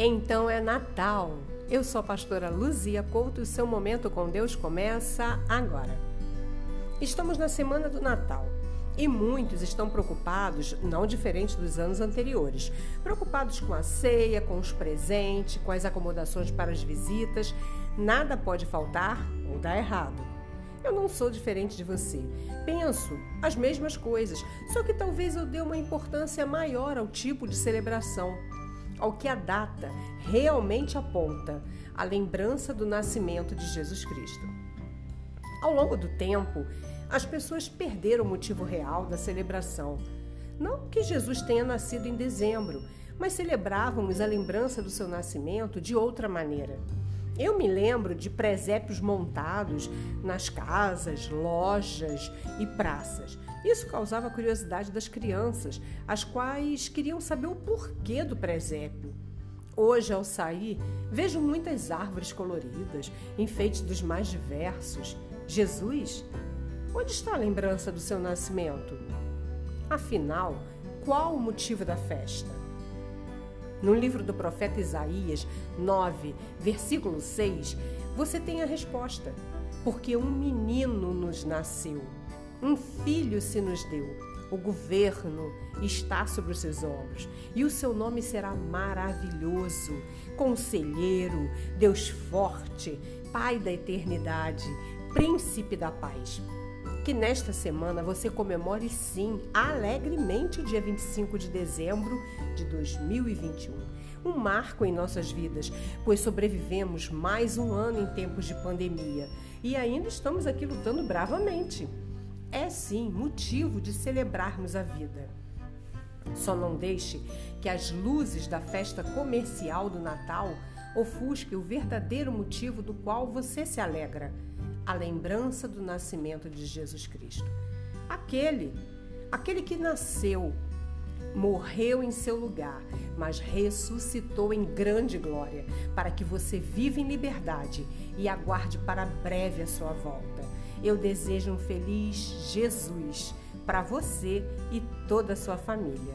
Então é Natal. Eu sou a pastora Luzia Couto e seu momento com Deus começa agora. Estamos na semana do Natal e muitos estão preocupados, não diferente dos anos anteriores, preocupados com a ceia, com os presentes, com as acomodações para as visitas. Nada pode faltar ou dar errado. Eu não sou diferente de você. Penso as mesmas coisas, só que talvez eu dê uma importância maior ao tipo de celebração ao que a data realmente aponta, a lembrança do nascimento de Jesus Cristo. Ao longo do tempo, as pessoas perderam o motivo real da celebração. Não que Jesus tenha nascido em dezembro, mas celebrávamos a lembrança do seu nascimento de outra maneira. Eu me lembro de presépios montados nas casas, lojas e praças. Isso causava curiosidade das crianças, as quais queriam saber o porquê do presépio. Hoje, ao sair, vejo muitas árvores coloridas, enfeites dos mais diversos. Jesus? Onde está a lembrança do seu nascimento? Afinal, qual o motivo da festa? No livro do profeta Isaías 9, versículo 6, você tem a resposta. Porque um menino nos nasceu, um filho se nos deu. O governo está sobre os seus ombros e o seu nome será maravilhoso, conselheiro, Deus forte, Pai da eternidade, príncipe da paz que nesta semana você comemore sim, alegremente, o dia 25 de dezembro de 2021. Um marco em nossas vidas, pois sobrevivemos mais um ano em tempos de pandemia e ainda estamos aqui lutando bravamente. É sim motivo de celebrarmos a vida. Só não deixe que as luzes da festa comercial do Natal ofusquem o verdadeiro motivo do qual você se alegra a lembrança do nascimento de Jesus Cristo. Aquele, aquele que nasceu, morreu em seu lugar, mas ressuscitou em grande glória, para que você viva em liberdade e aguarde para breve a sua volta. Eu desejo um feliz Jesus para você e toda a sua família.